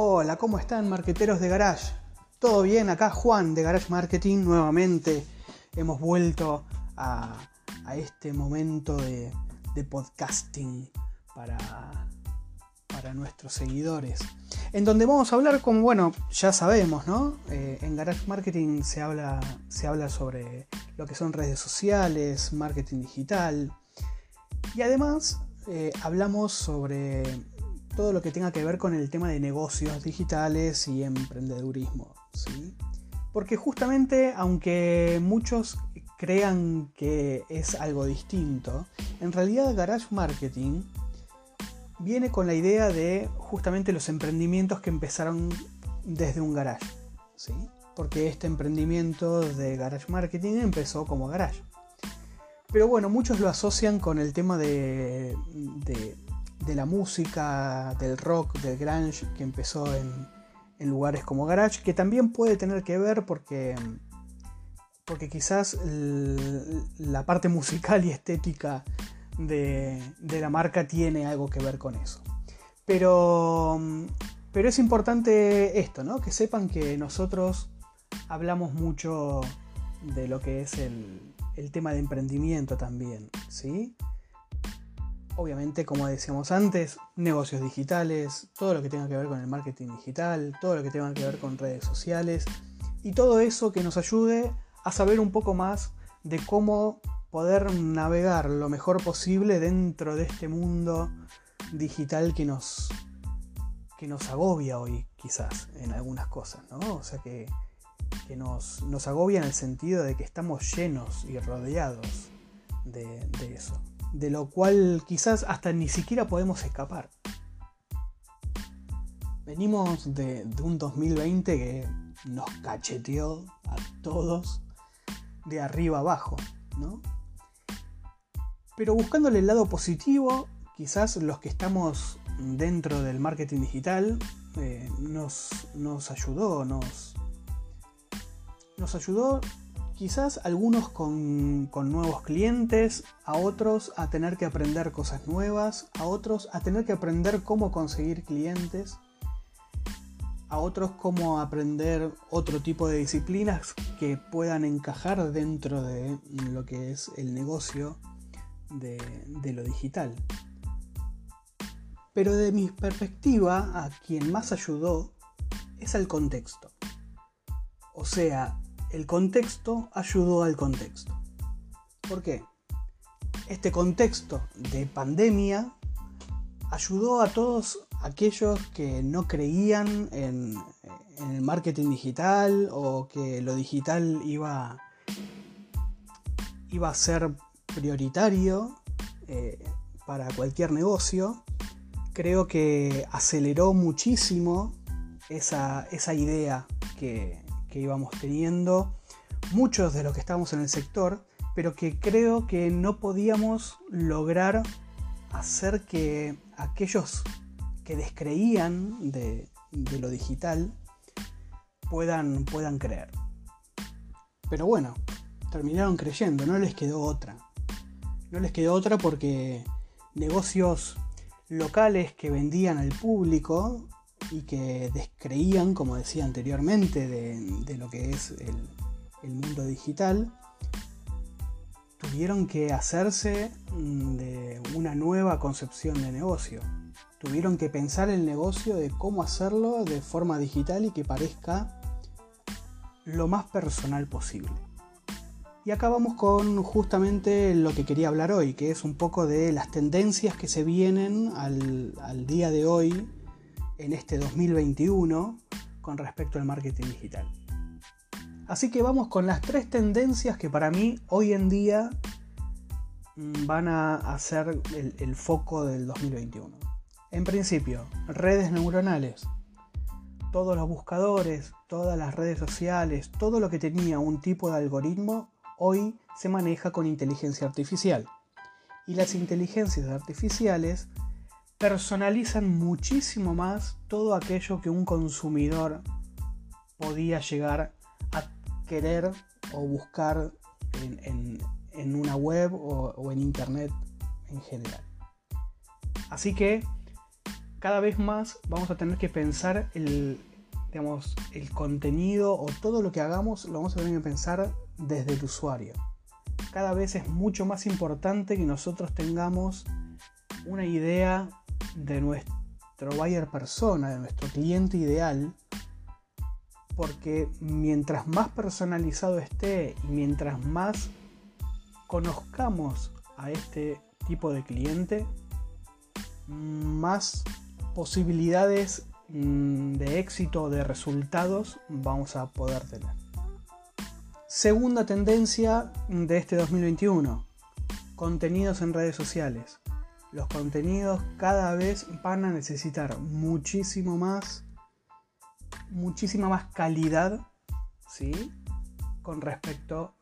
Hola, ¿cómo están marqueteros de Garage? ¿Todo bien? Acá Juan de Garage Marketing nuevamente. Hemos vuelto a, este momento de, podcasting para, para, nuestros seguidores. En donde vamos a hablar, como bueno, ya sabemos, ¿no? Eh, en Garage Marketing se habla, se habla sobre lo que son redes sociales, marketing digital. Y además eh, hablamos sobre todo lo que tenga que ver con el tema de negocios digitales y emprendedurismo. ¿sí? Porque justamente, aunque muchos crean que es algo distinto, en realidad Garage Marketing viene con la idea de justamente los emprendimientos que empezaron desde un garage. ¿sí? Porque este emprendimiento de Garage Marketing empezó como garage. Pero bueno, muchos lo asocian con el tema de de la música, del rock, del grunge que empezó en, lugares como Garage, que también puede tener que ver porque, porque quizás la parte musical y estética de, la marca tiene algo que ver con eso. Pero, pero es importante esto, ¿no? Que sepan que nosotros hablamos mucho de lo que es el, el tema de emprendimiento también, ¿sí? Obviamente, como decíamos antes, negocios digitales, todo lo que tenga que ver con el marketing digital, todo lo que tenga que ver con redes sociales y todo eso que nos ayude a saber un poco más de cómo poder navegar lo mejor posible dentro de este mundo digital que nos, que nos agobia hoy, quizás, en algunas cosas, ¿no? O sea que, nos, agobia en el sentido de que estamos llenos y rodeados de eso de lo cual quizás hasta ni siquiera podemos escapar. Venimos de, un 2020 que nos cacheteó a todos de arriba abajo, ¿no? Pero buscándole el lado positivo, quizás los que estamos dentro del marketing digital eh, nos, nos ayudó, nos, nos ayudó Quizás algunos con, nuevos clientes, a otros a tener que aprender cosas nuevas, a otros a tener que aprender cómo conseguir clientes, a otros cómo aprender otro tipo de disciplinas que puedan encajar dentro de lo que es el negocio de, de lo digital. Pero de mi perspectiva, a quien más ayudó es al contexto. O sea, el contexto ayudó al contexto. ¿Por qué? Este contexto de pandemia ayudó a todos aquellos que no creían en, el marketing digital o que lo digital iba, iba a ser prioritario eh, para cualquier negocio. Creo que aceleró muchísimo esa, esa idea que, que íbamos teniendo, muchos de los que estábamos en el sector, pero que creo que no podíamos lograr hacer que aquellos que descreían de, lo digital puedan, puedan creer. Pero bueno, terminaron creyendo, no les quedó otra. No les quedó otra porque negocios locales que vendían al público y que descreían, como decía anteriormente, de, lo que es el, mundo digital, tuvieron que hacerse mm, de una nueva concepción de negocio. Tuvieron que pensar el negocio de cómo hacerlo de forma digital y que parezca lo más personal posible. Y acá vamos con justamente lo que quería hablar hoy, que es un poco de las tendencias que se vienen al día de hoy en este 2021 con respecto al marketing digital. Así que vamos con las tres tendencias que para mí hoy en día mm, van a ser el, foco del 2021. En principio, redes neuronales. Todos los buscadores, todas las redes sociales, todo lo que tenía un tipo de algoritmo, hoy se maneja con inteligencia artificial. Y las inteligencias artificiales personalizan muchísimo más todo aquello que un consumidor podía llegar a querer o buscar en, una web o, en internet en general. Así que cada vez más vamos a tener que pensar el, digamos, el contenido o todo lo que hagamos lo vamos a tener que pensar desde el usuario. Cada vez es mucho más importante que nosotros tengamos una idea de nuestro buyer persona, de nuestro cliente ideal, porque mientras más personalizado esté y mientras más conozcamos a este tipo de cliente, más posibilidades mm, de éxito, de resultados vamos a poder tener. Segunda tendencia de este 2021, contenidos en redes sociales. Los contenidos cada vez van a necesitar muchísimo más, muchísima más calidad, ¿sí? Con respecto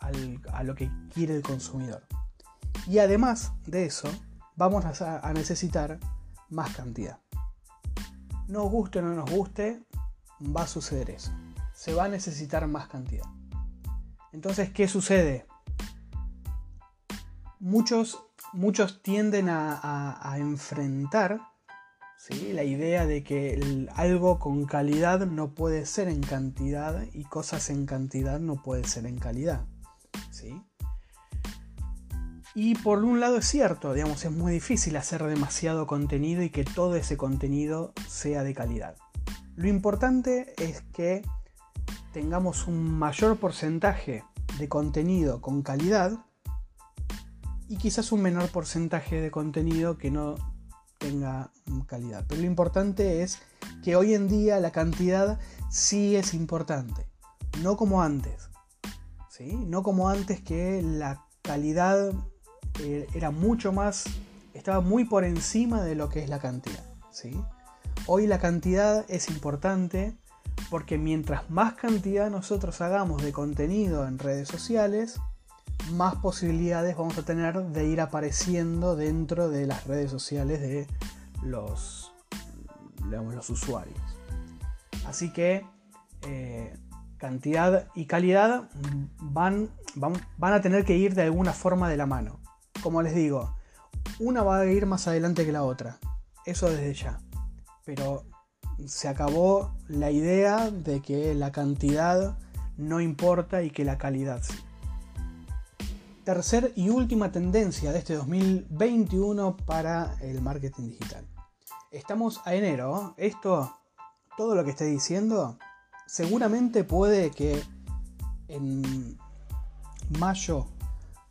a lo que quiere el consumidor. Y además de eso, vamos a necesitar más cantidad. Nos guste o no nos guste, va a suceder eso. Se va a necesitar más cantidad. Entonces, ¿qué sucede? Muchos, muchos tienden a, enfrentar ¿sí? la idea de que algo con calidad no puede ser en cantidad y cosas en cantidad no puede ser en calidad. ¿sí? Y por un lado es cierto, digamos, es muy difícil hacer demasiado contenido y que todo ese contenido sea de calidad. Lo importante es que tengamos un mayor porcentaje de contenido con calidad y quizás un menor porcentaje de contenido que no tenga calidad. Pero lo importante es que hoy en día la cantidad sí es importante, no como antes. ¿sí? No como antes que la calidad eh, era mucho más, estaba muy por encima de lo que es la cantidad. ¿sí? Hoy la cantidad es importante porque mientras más cantidad nosotros hagamos de contenido en redes sociales, más posibilidades vamos a tener de ir apareciendo dentro de las redes sociales de los, los usuarios. Así que eh, cantidad y calidad van, van, van a tener que ir de alguna forma de la mano como les digo, una va a ir más adelante que la otra. Eso desde ya. Pero se acabó la idea de que la cantidad no importa y que la calidad sí. Tercer y última tendencia de este 2021 para el marketing digital. Estamos a enero. Esto, todo lo que estoy diciendo, seguramente puede que en mayo,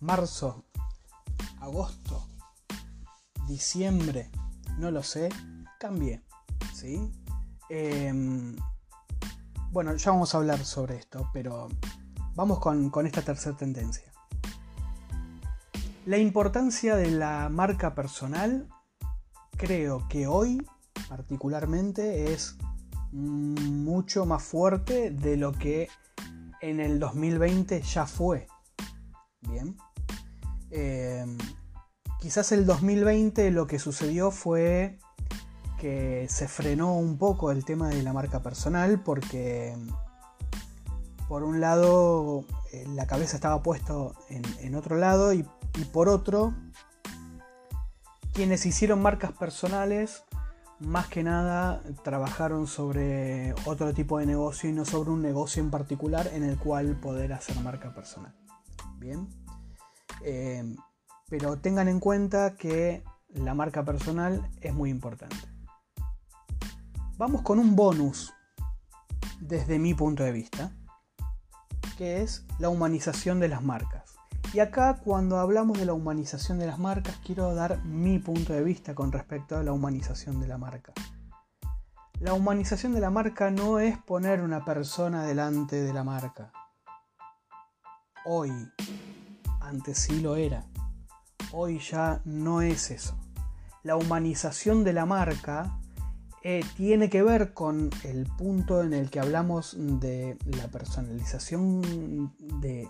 marzo agosto, diciembre, no lo sé, cambié. ¿sí? Em, bueno, ya vamos a hablar sobre esto, pero vamos con esta tercera tendencia. La importancia de la marca personal creo que hoy particularmente es mucho más fuerte de lo que en el 2020 ya fue. Bien. Em, quizás el 2020 lo que sucedió fue que se frenó un poco el tema de la marca personal porque por un lado eh, la cabeza estaba puesto en, otro lado y, y, por otro quienes hicieron marcas personales más que nada trabajaron sobre otro tipo de negocio y no sobre un negocio en particular en el cual poder hacer marca personal. Bien. Eh, pero tengan en cuenta que la marca personal es muy importante. Vamos con un bonus desde mi punto de vista, que es la humanización de las marcas. Y acá cuando hablamos de la humanización de las marcas, quiero dar mi punto de vista con respecto a la humanización de la marca. La humanización de la marca no es poner una persona delante de la marca. Hoy antes sí lo era. Hoy ya no es eso. La humanización de la marca eh, tiene que ver con el punto en el que hablamos de la personalización de,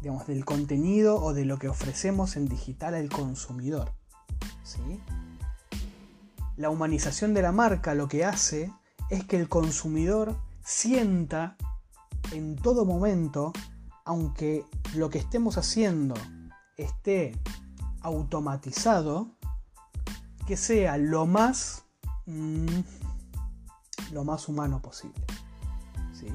digamos, del contenido o de lo que ofrecemos en digital al consumidor. ¿sí? La humanización de la marca lo que hace es que el consumidor sienta en todo momento aunque lo que estemos haciendo esté automatizado, que sea lo más, mm, lo más humano posible. ¿sí?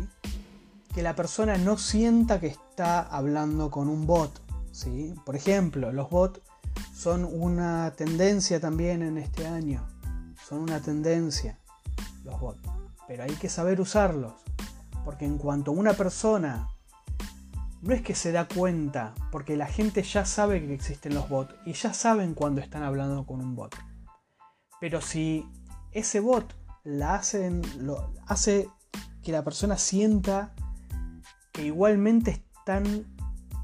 Que la persona no sienta que está hablando con un bot. ¿sí? Por ejemplo, los bots son una tendencia también en este año. Son una tendencia los bots. Pero hay que saber usarlos. Porque en cuanto una persona no es que se da cuenta, porque la gente ya sabe que existen los bots y ya saben cuando están hablando con un bot. Pero si ese bot la hacen, hace que la persona sienta que igualmente están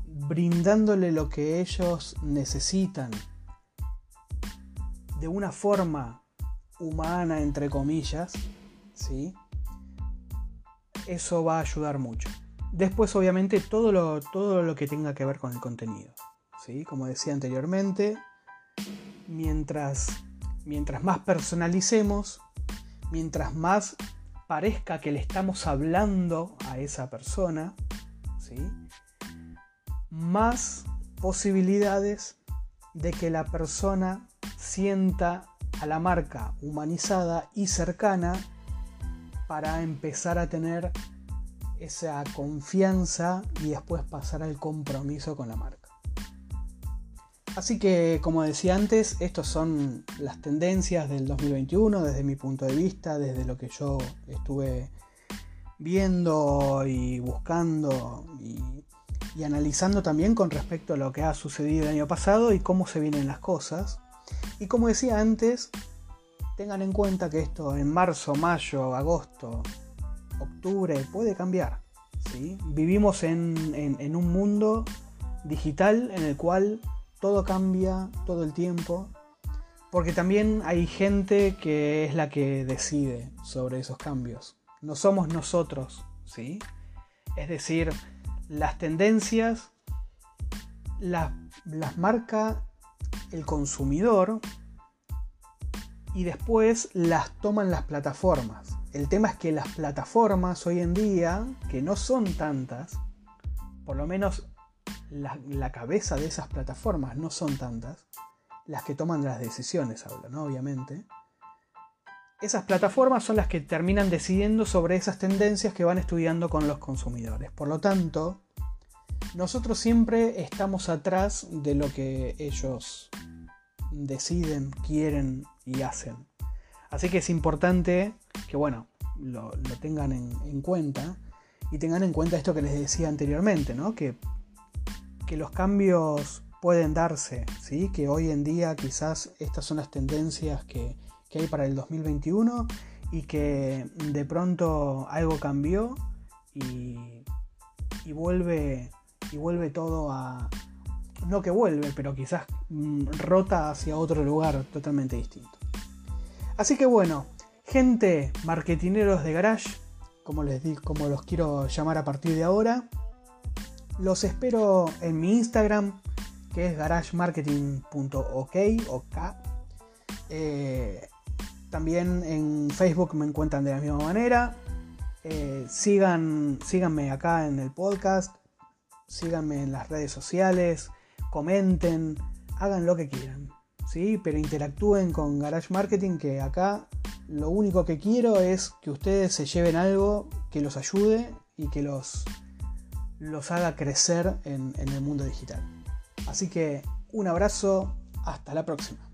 brindándole lo que ellos necesitan de una forma humana, entre comillas, ¿sí? eso va a ayudar mucho. Después, obviamente, todo lo, todo lo que tenga que ver con el contenido. ¿sí? Como decía anteriormente, mientras mientras más personalicemos, mientras más parezca que le estamos hablando a esa persona, ¿sí? más posibilidades de que la persona sienta a la marca humanizada y cercana para empezar a tener esa confianza y después pasar al compromiso con la marca. Así que, como decía antes, estas son las tendencias del 2021 desde mi punto de vista, desde lo que yo estuve viendo y buscando y, analizando también con respecto a lo que ha sucedido el año pasado y cómo se vienen las cosas. Y como decía antes, tengan en cuenta que esto en marzo, mayo, agosto, octubre puede cambiar. Vivimos en un mundo digital en el cual todo cambia todo el tiempo, porque también hay gente que es la que decide sobre esos cambios. No somos nosotros, ¿sí? Es decir, las tendencias las, las marca el consumidor y después las toman las plataformas. El tema es que las plataformas hoy en día, que no son tantas, por lo menos la, cabeza de esas plataformas no son tantas, las que toman las decisiones, hablo, ¿no? Obviamente. Esas plataformas son las que terminan decidiendo sobre esas tendencias que van estudiando con los consumidores. Por lo tanto, nosotros siempre estamos atrás de lo que ellos deciden, quieren y hacen. Así que es importante que, bueno, lo, tengan en, en, cuenta y tengan en cuenta esto que les decía anteriormente, ¿no? Que que los cambios pueden darse, ¿sí? que hoy en día quizás estas son las tendencias que, hay para el 2021 y que de pronto algo cambió y, vuelve, y vuelve todo a... No que vuelve, pero quizás mm, rota hacia otro lugar totalmente distinto. Así que bueno, gente, marketineros de garage, como les di, como los quiero llamar a partir de ahora, los espero en mi Instagram, que es garagemarketing.ok o K. Eh, también en Facebook me encuentran de la misma manera. Eh, sigan, síganme acá en el podcast, síganme en las redes sociales, comenten, hagan lo que quieran. ¿sí? Pero interactúen con Garage Marketing, que acá lo único que quiero es que ustedes se lleven algo que los ayude y que los los haga crecer en, el mundo digital. Así que un abrazo, hasta la próxima.